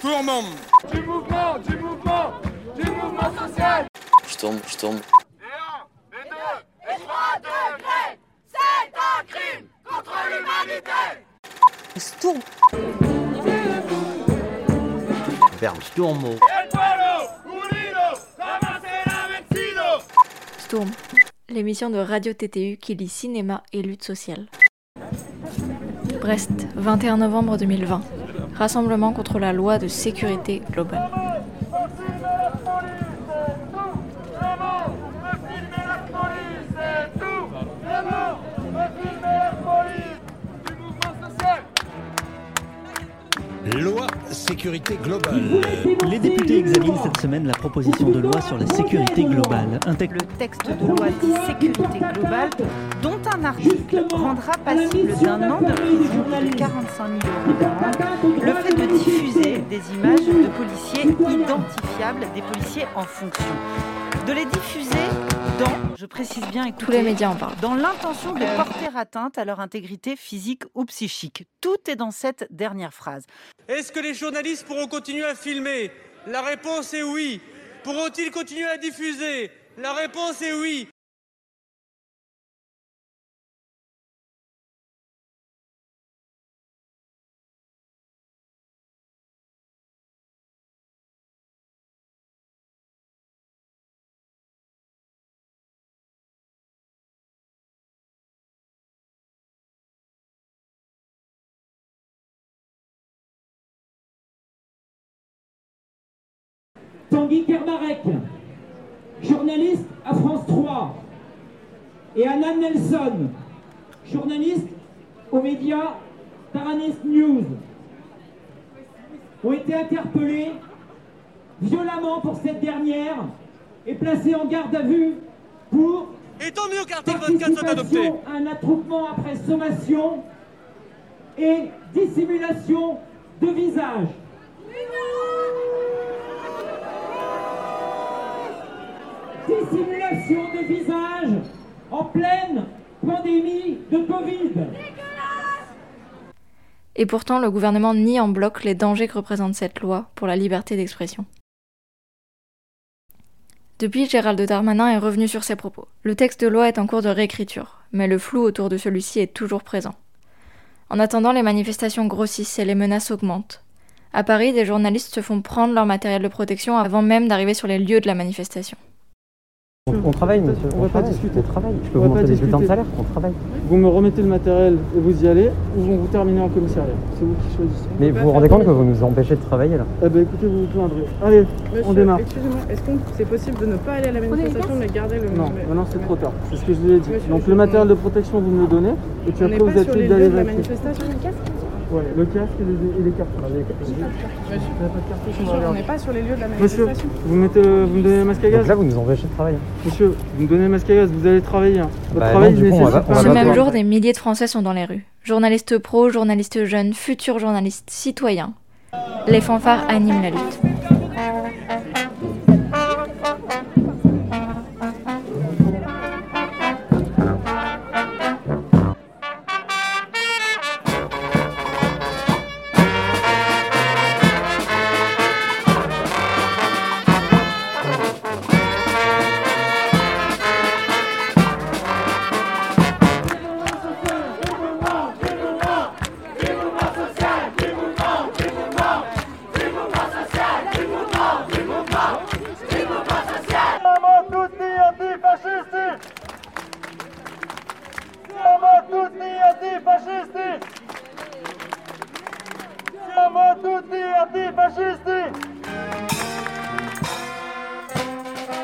Sturmum Du mouvement, du mouvement, du mouvement social Sturm, Sturm. Et un, et deux, et trois degrés C'est un crime contre l'humanité Sturm. Será vencido Sturm, l'émission de Radio TTU qui lit cinéma et lutte sociale. Brest, 21 novembre 2020. Rassemblement contre la loi de sécurité globale. Loi sécurité globale. Les députés cette semaine la proposition de loi sur la sécurité globale. Un texte le texte de loi dit sécurité globale, dont un article rendra passible d'un an de prison et de 45 000 euros le fait de diffuser des images de policiers identifiables, des policiers en fonction. De les diffuser dans, je précise bien, écoutez, Tous les médias en parlent. dans l'intention de porter atteinte à leur intégrité physique ou psychique. Tout est dans cette dernière phrase. Est-ce que les journalistes pourront continuer à filmer La réponse est oui. Pourront-ils continuer à diffuser? La réponse est oui. Tanguy Kermarek, journaliste à France 3, et Anna Nelson, journaliste aux médias Taranis News, ont été interpellés violemment pour cette dernière et placés en garde à vue pour Et tant mieux qu'article 24 soit adopté. participation à un attroupement après sommation et dissimulation de visage. Dissimulation de visage en pleine pandémie de Covid. Et pourtant, le gouvernement nie en bloc les dangers que représente cette loi pour la liberté d'expression. Depuis, Gérald Darmanin est revenu sur ses propos. Le texte de loi est en cours de réécriture, mais le flou autour de celui-ci est toujours présent. En attendant, les manifestations grossissent et les menaces augmentent. À Paris, des journalistes se font prendre leur matériel de protection avant même d'arriver sur les lieux de la manifestation. On, on travaille, monsieur. On va pas discuter. On travaille. Je peux On vous va pas montrer des bulletins de salaire. On travaille. Vous me remettez le matériel et vous y allez, ou vous terminez en commissariat. C'est vous qui choisissez. Mais vous vous rendez compte que vous nous empêchez de travailler là? Eh ben écoutez, vous vous plaindrez. Allez, on démarre. Excusez-moi, est-ce que c'est possible de ne pas aller à la manifestation mais garder le Non, maintenant c'est trop tard. C'est ce que je vous ai dit. Monsieur, Donc le matériel de protection, vous me le donnez. Et puis après, vous êtes les libre d'aller la manifestation Ouais, le casque et les, et les cartons. Vous n'avez pas de On regarder. n'est pas sur les lieux de la Monsieur, manifestation. vous, mettez le- vous me donnez le masque à Donc gaz là, vous nous empêchez de travailler. Monsieur, vous me donnez le masque à gaz, vous allez travailler. hein. Votre Bah travail non, coup, nécessite pas Ce même jour, des milliers de Français sont dans les rues. Journalistes pros, journalistes jeunes, futurs journalistes, citoyens. Les fanfares animent la lutte.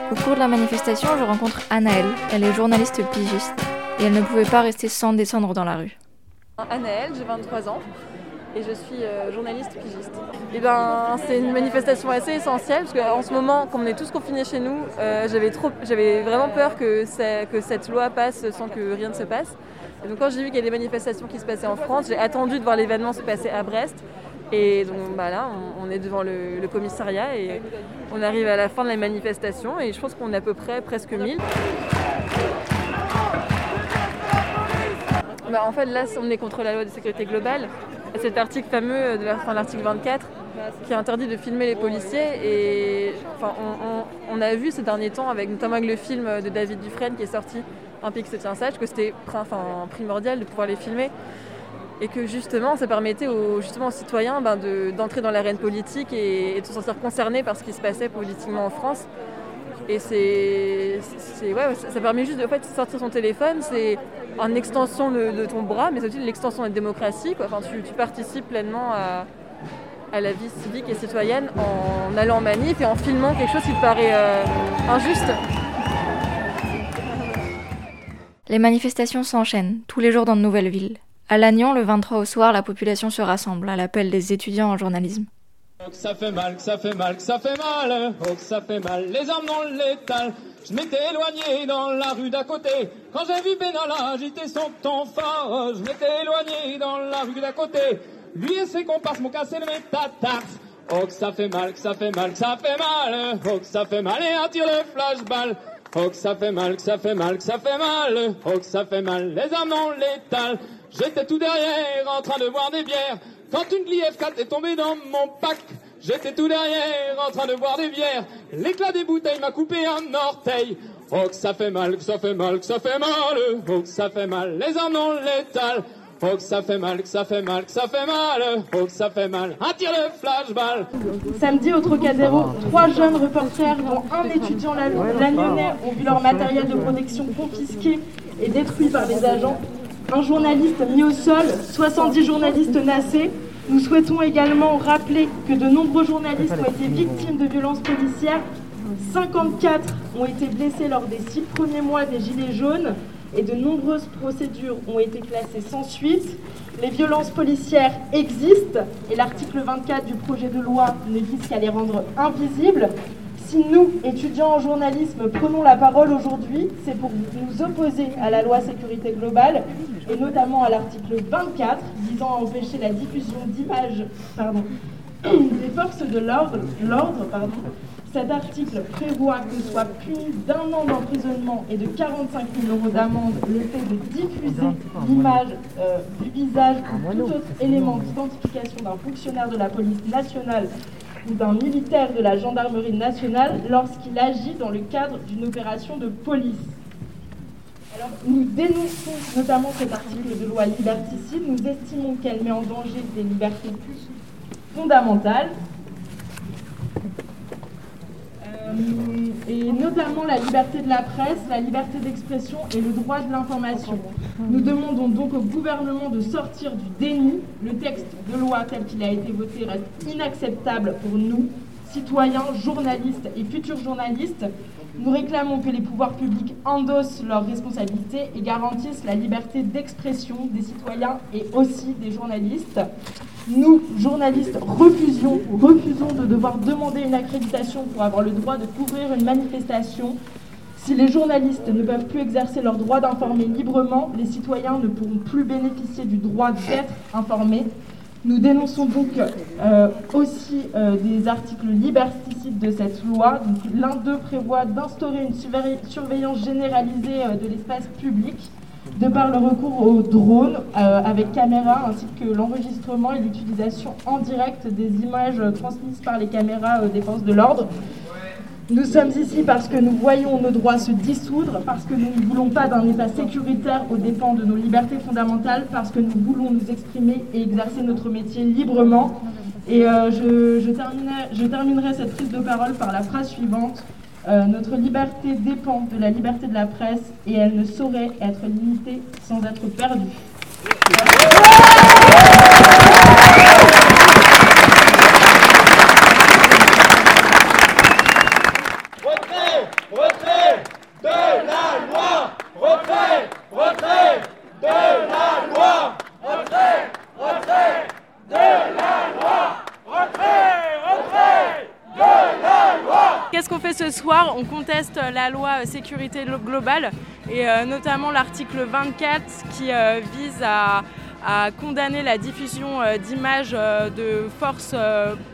Au cours de la manifestation, je rencontre Anaëlle. Elle est journaliste pigiste. Et elle ne pouvait pas rester sans descendre dans la rue. Anaëlle, j'ai 23 ans et je suis euh, journaliste pigiste. Et ben, c'est une manifestation assez essentielle parce qu'en ce moment, comme on est tous confinés chez nous, euh, j'avais vraiment peur que, cette loi passe sans que rien ne se passe. Donc quand j'ai vu qu'il y a des manifestations qui se passaient en France, j'ai attendu de voir l'événement se passer à Brest. Et donc bah là, on, est devant le, commissariat et on arrive à la fin de la manifestation et je pense qu'on est à peu près presque 1000. Bah, en fait, là, on est contre la loi de sécurité globale. Et cet article fameux, de l'article 24, qui interdit de filmer les policiers. Et enfin, on, a vu ces derniers temps, avec, notamment avec le film de David Dufresne qui est sorti, Un qui se tient sage, que c'était enfin, primordial de pouvoir les filmer. Et que justement, ça permettait aux, justement, aux citoyens ben, de- d'entrer dans l'arène politique et, de se sentir concernés par ce qui se passait politiquement en France. Et c'est, ouais, ça, permet juste de en sortir son téléphone, c'est une extension de, ton bras, mais c'est aussi l'extension de la démocratie. Enfin, tu, participes pleinement à, à la vie civique et citoyenne en allant en manif et en filmant quelque chose qui te paraît euh, injuste. Les manifestations s'enchaînent, tous les jours dans de nouvelles villes. À Lannion, le 23 au soir, la population se rassemble à l'appel des étudiants en journalisme. Oh, que ça fait mal, que ça fait mal, que ça fait mal, oh que ça fait mal, les armes non létales. Je m'étais éloigné dans la rue d'à côté, quand j'ai vu Benalla agiter son ton fort. Je m'étais éloigné dans la rue d'à côté, lui et ses comparses m'ont cassé le métatarse. Oh que ça fait mal, que ça fait mal, que ça fait mal, oh que ça fait mal, et un tir de flashball. Oh que ça fait mal, que ça fait mal, que ça fait mal, oh que ça fait mal, les armes non létales. J'étais tout derrière en train de boire des bières, quand une F4 est tombée dans mon pack. J'étais tout derrière en train de boire des bières, l'éclat des bouteilles m'a coupé un orteil. Oh que ça fait mal, que ça fait mal, que ça fait mal, oh que ça fait mal, les armes non létales. Oh que ça fait mal, que ça fait mal, que ça fait mal, oh que ça fait mal, un tir de flashball. Samedi au Trocadéro, trois jeunes reporters, dont un étudiant la- lagnonnais, ont vu leur matériel de protection confisqué et détruit par les agents. Un journaliste mis au sol, 70 journalistes nassés. Nous souhaitons également rappeler que de nombreux journalistes ont été victimes de violences policières. 54 ont été blessés lors des six premiers mois des Gilets jaunes et de nombreuses procédures ont été classées sans suite. Les violences policières existent et l'article 24 du projet de loi ne vise qu'à les rendre invisibles. Si nous, étudiants en journalisme, prenons la parole aujourd'hui, c'est pour nous opposer à la loi sécurité globale et notamment à l'article 24 visant à empêcher la diffusion d'images des forces de l'ordre. Cet article prévoit que soit puni d'un an d'emprisonnement et de 45 000 euros d'amende le fait de diffuser l'image euh, du visage ou tout autre élément d'identification d'un fonctionnaire de la police nationale ou d'un militaire de la gendarmerie nationale lorsqu'il agit dans le cadre d'une opération de police. Alors, nous dénonçons notamment cet article de loi liberticide. Nous estimons qu'elle met en danger des libertés fondamentales, euh, et notamment la liberté de la presse, la liberté d'expression et le droit de l'information. Nous demandons donc au gouvernement de sortir du déni. Le texte de loi tel qu'il a été voté reste inacceptable pour nous, citoyens, journalistes et futurs journalistes. Nous réclamons que les pouvoirs publics endossent leurs responsabilités et garantissent la liberté d'expression des citoyens et aussi des journalistes. Nous, journalistes, refusions, refusons de devoir demander une accréditation pour avoir le droit de couvrir une manifestation. Si les journalistes ne peuvent plus exercer leur droit d'informer librement, les citoyens ne pourront plus bénéficier du droit d'être informés. Nous dénonçons donc euh, aussi euh, des articles liberticides de cette loi. L'un d'eux prévoit d'instaurer une surveillance généralisée euh, de l'espace public de par le recours aux drones euh, avec caméra ainsi que l'enregistrement et l'utilisation en direct des images transmises par les caméras forces de l'ordre. Nous sommes ici parce que nous voyons nos droits se dissoudre, parce que nous ne voulons pas d'un État sécuritaire aux dépens de nos libertés fondamentales, parce que nous voulons nous exprimer et exercer notre métier librement. Et euh, je terminerai cette prise de parole par la phrase suivante. Euh, notre liberté dépend de la liberté de la presse et elle ne saurait être limitée sans être perdue. Retrait Retrait de la loi. Retrait Retrait de la loi Retrait Retrait de la loi Qu'est-ce qu'on fait ce soir? On conteste la loi sécurité glo- globale et euh, notamment l'article 24 qui euh, vise à, condamner la diffusion euh, d'images de forces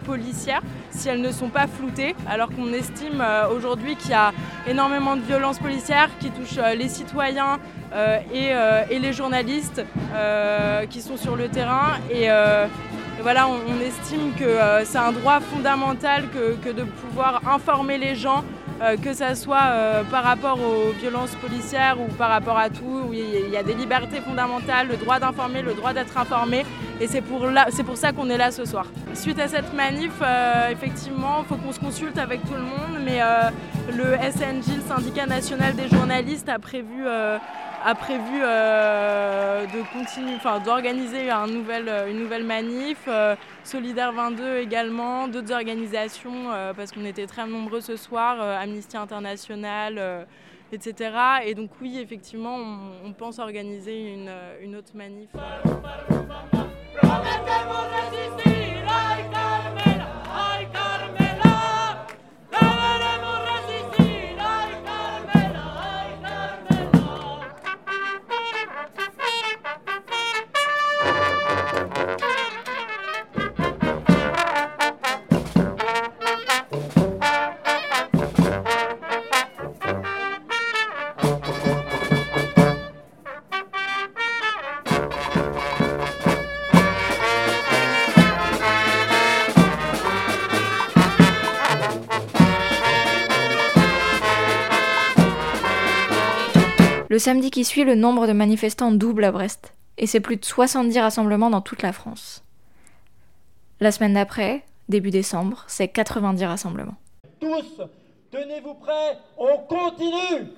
policières si elles ne sont pas floutées, alors qu'on estime aujourd'hui qu'il y a énormément de violences policières qui touchent les citoyens et, les journalistes qui sont sur le terrain. Euh, voilà, on, estime que c'est un droit fondamental que, de pouvoir informer les gens, que ce soit par rapport aux violences policières ou par rapport à tout. Où il y a des libertés fondamentales, le droit d'informer, le droit d'être informé. Et c'est pour, pour ça qu'on est là ce soir. Suite à cette manif, effectivement, il faut qu'on se consulte avec tout le monde, mais le SNJ, le syndicat national des journalistes, a prévu a prévu euh, de continuer, enfin d'organiser un euh, une nouvelle manif, euh, Solidaire 22 également, d'autres organisations parce qu'on était très nombreux ce soir, Amnesty International, etc. Et donc oui, effectivement, on, pense organiser une, une autre manif. Le samedi qui suit, le nombre de manifestants double à Brest, et c'est plus de 70 rassemblements dans toute la France. La semaine d'après, début décembre, c'est 90 rassemblements. Tous, tenez-vous prêts, on continue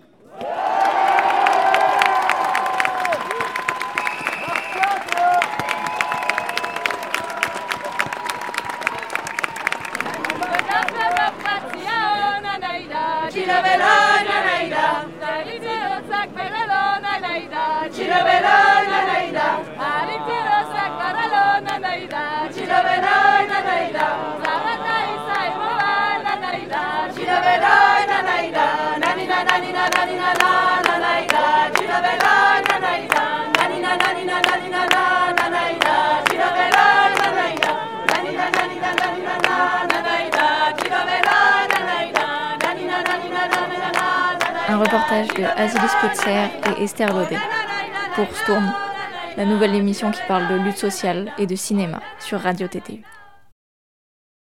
reportage de Azilis Putzer et Esther Daudet pour Storm, la nouvelle émission qui parle de lutte sociale et de cinéma sur Radio TTU.